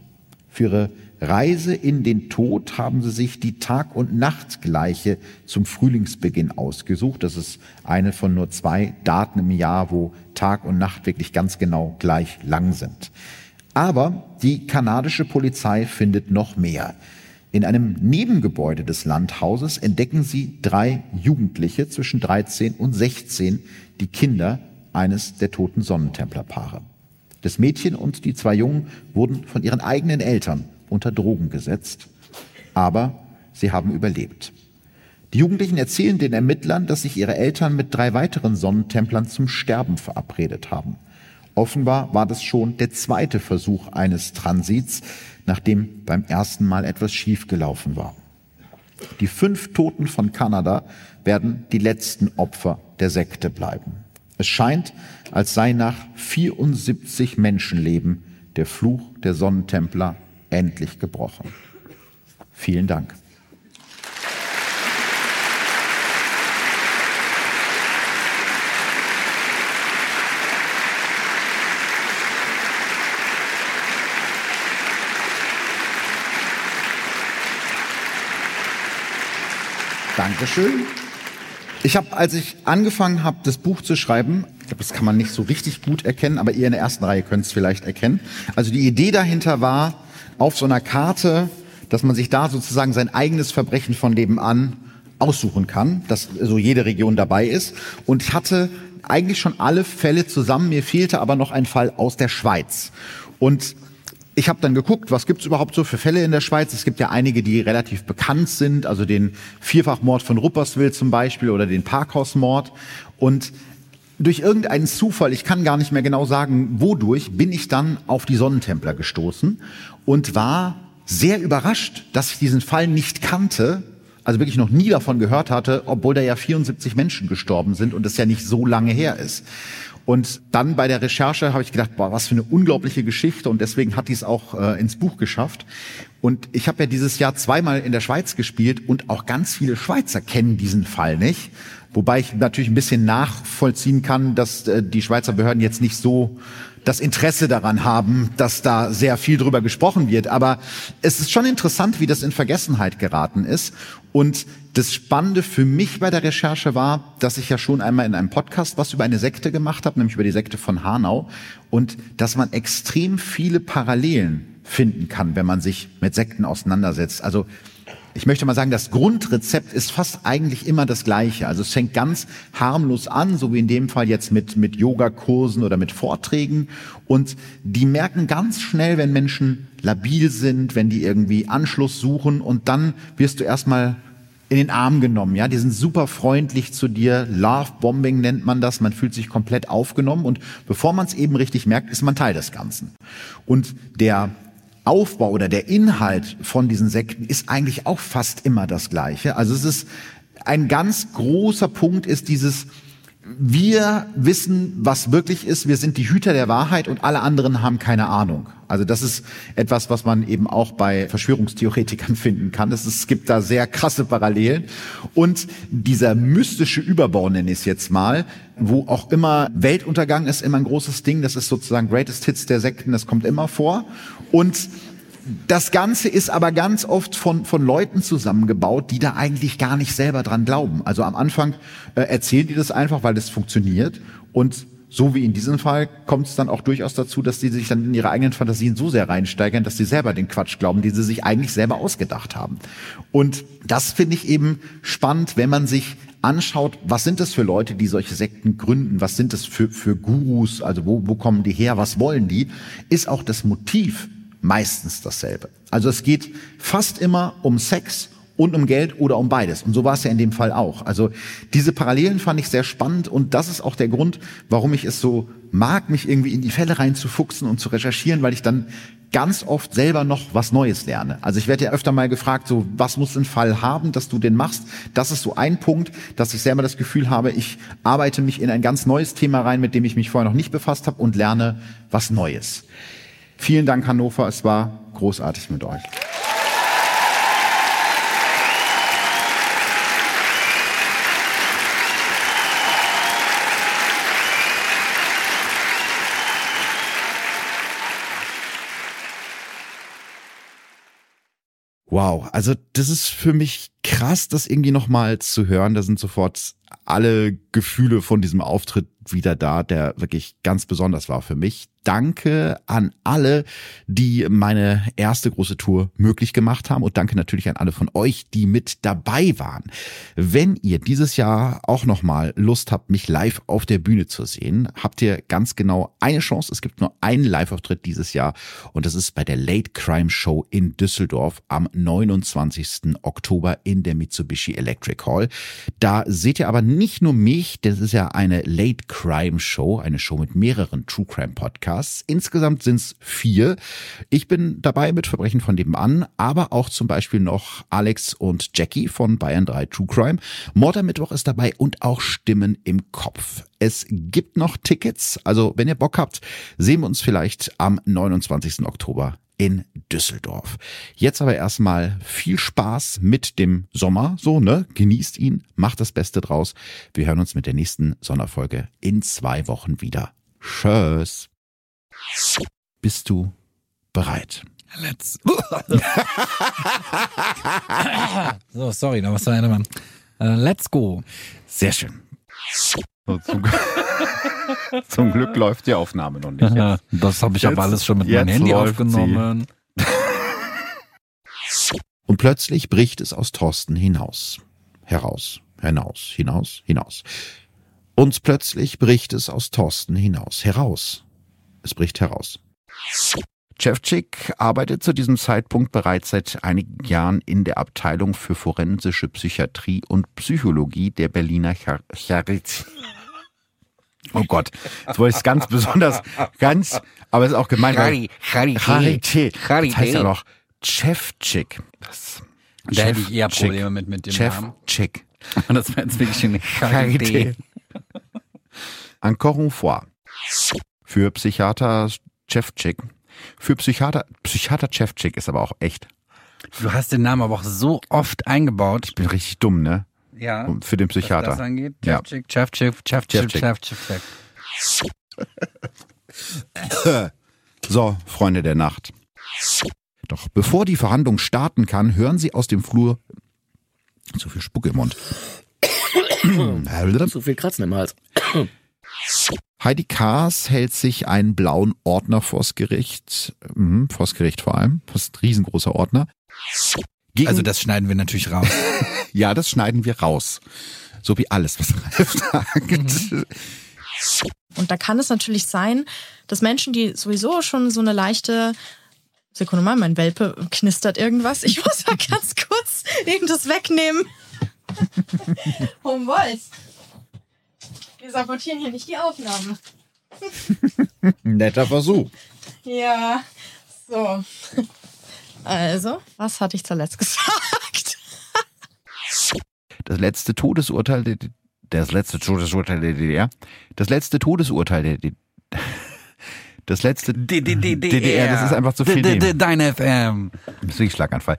Für ihre Reise in den Tod haben sie sich die Tag- und Nachtgleiche zum Frühlingsbeginn ausgesucht. Das ist eine von nur zwei Daten im Jahr, wo Tag und Nacht wirklich ganz genau gleich lang sind. Aber die kanadische Polizei findet noch mehr. In einem Nebengebäude des Landhauses entdecken sie drei Jugendliche zwischen 13 und 16, die Kinder eines der toten Sonnentemplerpaare. Das Mädchen und die zwei Jungen wurden von ihren eigenen Eltern unter Drogen gesetzt, aber sie haben überlebt. Die Jugendlichen erzählen den Ermittlern, dass sich ihre Eltern mit drei weiteren Sonnentemplern zum Sterben verabredet haben. Offenbar war das schon der zweite Versuch eines Transits, nachdem beim ersten Mal etwas schiefgelaufen war. Die fünf Toten von Kanada werden die letzten Opfer der Sekte bleiben. Es scheint, als sei nach 74 Menschenleben der Fluch der Sonnentempler endlich gebrochen. Vielen Dank. Dankeschön. Ich habe, als ich angefangen habe, das Buch zu schreiben, ich glaube, das kann man nicht so richtig gut erkennen, aber ihr in der ersten Reihe könnt es vielleicht erkennen. Also die Idee dahinter war, auf so einer Karte, dass man sich da sozusagen sein eigenes Verbrechen von nebenan aussuchen kann, dass so jede Region dabei ist. Und ich hatte eigentlich schon alle Fälle zusammen. Mir fehlte aber noch ein Fall aus der Schweiz. Und ich habe dann geguckt, was gibt's überhaupt so für Fälle in der Schweiz. Es gibt ja einige, die relativ bekannt sind, also den Vierfachmord von Rupperswil zum Beispiel oder den Parkhausmord. Und durch irgendeinen Zufall, ich kann gar nicht mehr genau sagen, wodurch, bin ich dann auf die Sonnentempler gestoßen und war sehr überrascht, dass ich diesen Fall nicht kannte, also wirklich noch nie davon gehört hatte, obwohl da ja 74 Menschen gestorben sind und es ja nicht so lange her ist. Und dann bei der Recherche habe ich gedacht, boah, was für eine unglaubliche Geschichte und deswegen hat die es auch äh, ins Buch geschafft. Und ich habe ja dieses Jahr zweimal in der Schweiz gespielt und auch ganz viele Schweizer kennen diesen Fall nicht. Wobei ich natürlich ein bisschen nachvollziehen kann, dass äh, die Schweizer Behörden jetzt nicht so das Interesse daran haben, dass da sehr viel drüber gesprochen wird. Aber es ist schon interessant, wie das in Vergessenheit geraten ist. Und das Spannende für mich bei der Recherche war, dass ich ja schon einmal in einem Podcast was über eine Sekte gemacht habe, nämlich über die Sekte von Hanau. Und dass man extrem viele Parallelen finden kann, wenn man sich mit Sekten auseinandersetzt. Also ich möchte mal sagen, das Grundrezept ist fast eigentlich immer das gleiche. Also es fängt ganz harmlos an, so wie in dem Fall jetzt mit, mit Yogakursen oder mit Vorträgen. Und die merken ganz schnell, wenn Menschen labil sind, wenn die irgendwie Anschluss suchen und dann wirst du erstmal in den Arm genommen, ja, die sind super freundlich zu dir, Love Bombing nennt man das, man fühlt sich komplett aufgenommen und bevor man es eben richtig merkt, ist man Teil des Ganzen. Und der Aufbau oder der Inhalt von diesen Sekten ist eigentlich auch fast immer das gleiche. Also es ist ein ganz großer Punkt ist dieses wir wissen, was wirklich ist. Wir sind die Hüter der Wahrheit und alle anderen haben keine Ahnung. Also das ist etwas, was man eben auch bei Verschwörungstheoretikern (laughs) finden kann. Es, gibt da sehr krasse Parallelen. Und dieser mystische Überbau, nenne ich es jetzt mal, wo auch immer Weltuntergang ist immer ein großes Ding. Das ist sozusagen Greatest Hits der Sekten. Das kommt immer vor. Und das Ganze ist aber ganz oft von, von Leuten zusammengebaut, die da eigentlich gar nicht selber dran glauben. Also am Anfang äh, erzählen die das einfach, weil es funktioniert. Und so wie in diesem Fall kommt es dann auch durchaus dazu, dass die sich dann in ihre eigenen Fantasien so sehr reinsteigern, dass sie selber den Quatsch glauben, die sie sich eigentlich selber ausgedacht haben. Und das finde ich eben spannend, wenn man sich anschaut, was sind das für Leute, die solche Sekten gründen, was sind das für, für Gurus, also wo, wo kommen die her, was wollen die, ist auch das Motiv meistens dasselbe. Also es geht fast immer um Sex und um Geld oder um beides. Und so war es ja in dem Fall auch. Also diese Parallelen fand ich sehr spannend und das ist auch der Grund, warum ich es so mag, mich irgendwie in die Fälle reinzufuchsen und zu recherchieren, weil ich dann ganz oft selber noch was Neues lerne. Also ich werde ja öfter mal gefragt, so was muss ein Fall haben, dass du den machst. Das ist so ein Punkt, dass ich selber das Gefühl habe, ich arbeite mich in ein ganz neues Thema rein, mit dem ich mich vorher noch nicht befasst habe und lerne was Neues. Vielen Dank, Hannover. Es war großartig mit euch. Wow, also das ist für mich krass, das irgendwie nochmal zu hören. Da sind sofort alle Gefühle von diesem Auftritt wieder da, der wirklich ganz besonders war für mich. Danke an alle, die meine erste große Tour möglich gemacht haben und danke natürlich an alle von euch, die mit dabei waren. Wenn ihr dieses Jahr auch nochmal Lust habt, mich live auf der Bühne zu sehen, habt ihr ganz genau eine Chance. Es gibt nur einen Live-Auftritt dieses Jahr und das ist bei der Late Crime Show in Düsseldorf am 29. Oktober in der Mitsubishi Electric Hall. Da seht ihr aber nicht nur mich, das ist ja eine Late Crime Show, eine Show mit mehreren True Crime Podcasts. Insgesamt sind es vier. Ich bin dabei mit Verbrechen von nebenan, aber auch zum Beispiel noch Alex und Jackie von Bayern 3 True Crime. Mord am Mittwoch ist dabei und auch Stimmen im Kopf. Es gibt noch Tickets, also wenn ihr Bock habt, sehen wir uns vielleicht am 29. Oktober in Düsseldorf. Jetzt aber erstmal viel Spaß mit dem Sommer, so, ne? Genießt ihn, macht das Beste draus. Wir hören uns mit der nächsten Sonderfolge in zwei Wochen wieder. Tschüss. Bist du bereit? Let's. (laughs) so, sorry, da was da einer Mann. Äh, let's go. Sehr schön. So, zum, (laughs) zum Glück läuft die Aufnahme noch nicht. Ja, das habe ich aber Jetzt- alles schon mit jetzt meinem Handy sie. aufgenommen. Und plötzlich bricht es aus Thorsten hinaus. Heraus, hinaus, hinaus, hinaus. Und plötzlich bricht es aus Thorsten hinaus, heraus. Es bricht heraus. Chevchik arbeitet zu diesem Zeitpunkt bereits seit einigen Jahren in der Abteilung für forensische Psychiatrie und Psychologie der Berliner Char Charité. Oh Gott, jetzt wollte ich es ganz besonders, ganz, aber es ist auch gemein. weil- Charité. Das heißt ja noch Chefchick. Das Da hätte ich eher. Probleme mit, mit dem Namen. Chefchick. (laughs) Das war jetzt wirklich eine Charité. Encore une fois. Für Psychiater Chefchick. Für Psychiater, Psychiater Chefchick ist aber auch echt. Du hast den Namen aber auch so oft eingebaut. Ich bin richtig dumm, ne? Ja. Für den Psychiater. Was das angeht. Chefchick, ja. Chefchick, Chefchick, Chefchick, Chefchick. So, Freunde der Nacht. Doch bevor die Verhandlung starten kann, hören sie aus dem Flur zu viel Spuck im Mund. zu viel Kratzen im Hals. Heidi Kaas hält sich einen blauen Ordner vors Gericht, mhm, vors Gericht vor allem, das ist ein riesengroßer Ordner. Gegen, Also das schneiden wir natürlich raus. (laughs) ja, das schneiden wir raus. So wie alles, was Ralf (laughs) sagt. Und da kann es natürlich sein, dass Menschen, die sowieso schon so eine leichte Sekunde mal, mein Welpe knistert irgendwas. Ich muss mal ganz kurz eben das wegnehmen. (laughs) Humboldt. Wir sabotieren hier nicht die Aufnahme. (laughs) Netter Versuch. Ja, so. Also, was hatte ich zuletzt (laughs) gesagt? Das letzte Todesurteil der das letzte Todesurteil der DDR. Das letzte Todesurteil der DDR. (laughs) Das letzte DDR, das ist einfach zu viel. Dein FM. Das ist wirklich Schlaganfall.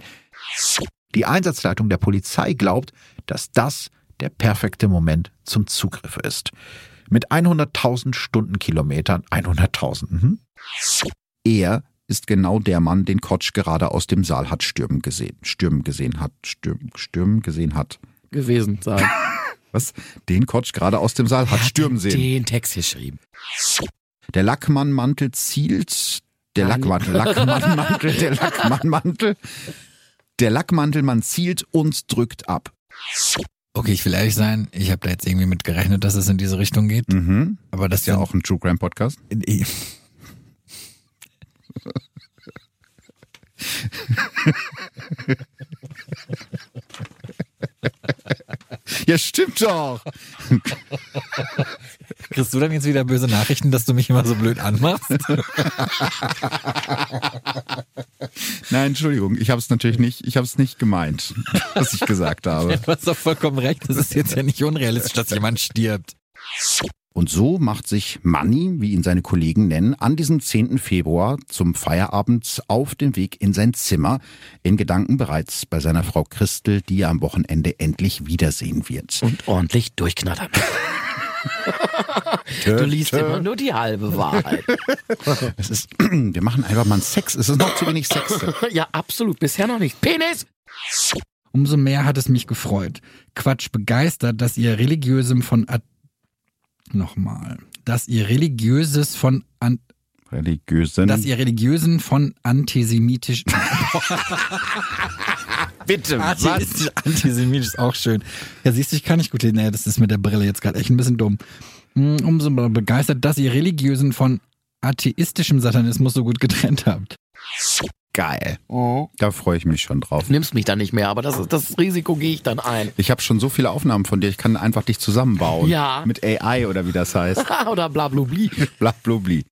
Die Einsatzleitung der Polizei glaubt, dass das der perfekte Moment zum Zugriff ist. Mit 100.000 Stundenkilometern, 100.000. Mhm. Er ist genau der Mann, den Kotsch gerade aus dem Saal hat stürmen gesehen. Stürmen gesehen hat. Stürmen, stürmen gesehen hat. Gewesen sein. (laughs) Was? Den Kotsch gerade aus dem Saal hat stürmen sehen. Den Text geschrieben. Der Lackmannmantel zielt. Der Lackmantel, Lackmannmantel, der Lackmannmantel. (laughs) Der Lackmantelmann zielt und drückt ab. Okay, ich will ehrlich sein, ich habe da jetzt irgendwie mit gerechnet, dass es in diese Richtung geht. Mhm. Aber das Ist ja auch ein True Crime Podcast. (laughs) (laughs) Ja, stimmt doch. (laughs) Kriegst du dann jetzt wieder böse Nachrichten, dass du mich immer so blöd anmachst? (laughs) Nein, Entschuldigung, ich habe es natürlich nicht, ich habe es nicht gemeint, (laughs) was ich gesagt habe. Du hast doch vollkommen recht. Das ist jetzt ja nicht unrealistisch, dass jemand stirbt. Und so macht sich Manny, wie ihn seine Kollegen nennen, an diesem 10. Februar zum Feierabend auf den Weg in sein Zimmer, in Gedanken bereits bei seiner Frau Christel, die er am Wochenende endlich wiedersehen wird. Und ordentlich durchknattern. (laughs) Du liest immer nur die halbe Wahrheit. Es ist, (clears throat) wir machen einfach mal einen Sex. Es ist noch zu wenig Sex. (laughs) Ja, absolut. Bisher noch nicht. Penis! Umso mehr hat es mich gefreut. Quatsch begeistert, dass ihr religiösem von nochmal, dass ihr religiöses von an Religiösen. dass ihr religiösen von antisemitisch (laughs) bitte, Atheist- antisemitisch ist auch schön. Ja, siehst du, ich kann nicht gut hin. Nee, das ist mit der Brille jetzt gerade echt ein bisschen dumm. Hm, Umso begeistert, dass ihr religiösen von atheistischem Satanismus so gut getrennt habt. Geil. Oh. Da freue ich mich schon drauf. Nimmst mich dann nicht mehr, aber das, das Risiko gehe ich dann ein. Ich habe schon so viele Aufnahmen von dir, ich kann einfach dich zusammenbauen. Ja. Mit AI oder wie das heißt. (laughs) Oder blablubli. (laughs) Blablubli.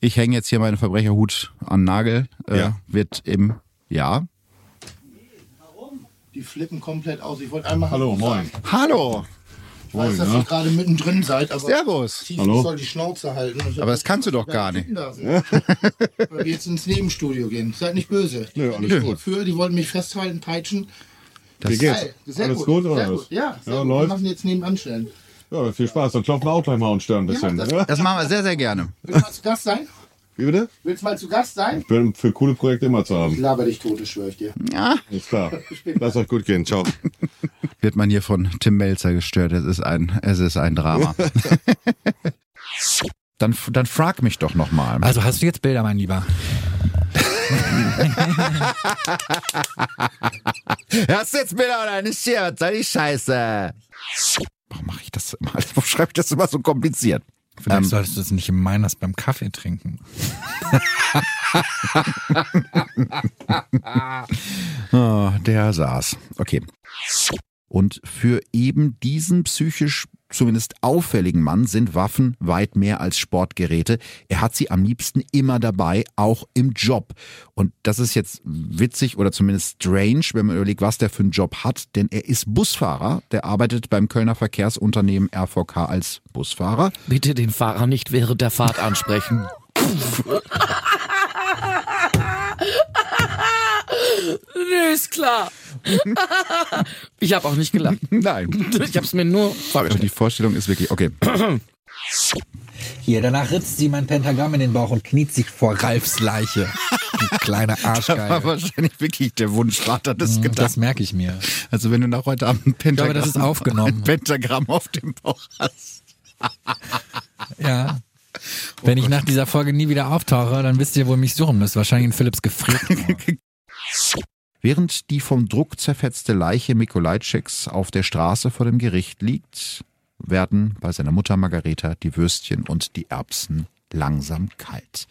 Ich hänge jetzt hier meinen Verbrecherhut an den Nagel. Äh, Ja. Wird im Jahr. Die flippen komplett aus. Ich wollte einmal Hallo, moin. Hallo. Ich weiß, dass ihr gerade mittendrin seid, aber Servus. Tief Hallo. soll die Schnauze halten. Ich Aber das kannst du doch gar nicht. lassen. (laughs) Weil wir jetzt ins Nebenstudio gehen. Seid nicht böse. Die Nö, alles gut. Dafür, die wollten mich festhalten, peitschen. Das Wie geht's? Geil. Sehr Alles gut, gut, oder sehr was? gut. Ja, sehr Ja, gut. läuft. Wir machen jetzt nebenan stellen. Ja, viel Spaß. Dann klopfen wir auch gleich mal und stören ein bisschen. das- Ja, Das machen wir (laughs) sehr, sehr gerne. Willst du mal zu Gast sein? Wie bitte? Willst du mal zu Gast sein? Ich bin für coole Projekte immer zu Ich haben. laber dich tot, das schwöre ich dir. Ja. Ist klar. (laughs) Lasst euch gut gehen. Ciao. Wird man hier von Tim Melzer gestört. Es ist ein, es ist ein Drama. (laughs) dann, dann frag mich doch nochmal. Also hast du jetzt Bilder, mein Lieber? (laughs) Hast du jetzt Bilder oder nicht hier? Was soll die Scheiße? Warum mache ich das immer? (laughs) Warum schreibe ich das immer so kompliziert? Vielleicht Ähm, solltest du es nicht im Meiners beim Kaffee trinken. Oh, der saß. Okay. Und für eben diesen psychisch zumindest auffälligen Mann sind Waffen weit mehr als Sportgeräte. Er hat sie am liebsten immer dabei, auch im Job. Und das ist jetzt witzig oder zumindest strange, wenn man überlegt, was der für einen Job hat. Denn er ist Busfahrer. Der arbeitet beim Kölner Verkehrsunternehmen RVK als Busfahrer. Bitte den Fahrer nicht während der Fahrt ansprechen. (laughs) nee, ist klar. (laughs) ich habe auch nicht gelacht. (laughs) Nein. Ich habe es mir nur Aber vorgestellt. die Vorstellung ist wirklich, okay. Hier, danach ritzt sie mein Pentagramm in den Bauch und kniet sich vor Ralfs Leiche. Die (laughs) kleine Das war Arschgeige. wahrscheinlich wirklich der Wunschvater des Das Gedanken. merke ich mir. Also wenn du nach heute Abend ein Pentagramm, glaube, das ist aufgenommen. ein Pentagramm auf dem Bauch hast. Ja. Wenn ich nach dieser Folge nie wieder auftauche, dann wisst ihr, wo ihr mich suchen müsst. Wahrscheinlich in Philips gefriert. Während die vom Druck zerfetzte Leiche Mikolajczyks auf der Straße vor dem Gericht liegt, werden bei seiner Mutter Margareta die Würstchen und die Erbsen langsam kalt.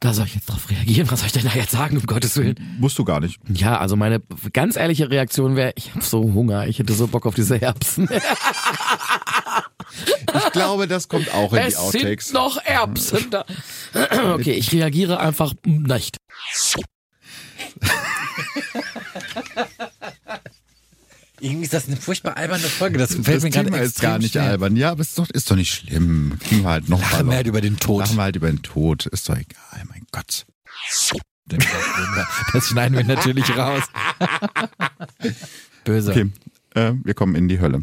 Da soll ich jetzt drauf reagieren. Was soll ich denn da jetzt sagen, um Gottes Willen? Musst du gar nicht. Ja, also meine ganz ehrliche Reaktion wäre, ich habe so Hunger, ich hätte so Bock auf diese Erbsen. (laughs) Ich glaube, das kommt auch in die es Outtakes. sind noch Erbsen da. Okay, ich reagiere einfach nicht. Irgendwie ist das eine furchtbar alberne Folge. Das fällt das mir gerade ist gar nicht schwer. albern. Ja, aber ist doch, ist doch nicht schlimm. Kriegen wir halt noch Lachen wir halt über den Tod. Lachen wir halt über den Tod. Ist doch egal, mein Gott. Das schneiden wir natürlich raus. (laughs) Böse. Okay, äh, wir kommen in die Hölle.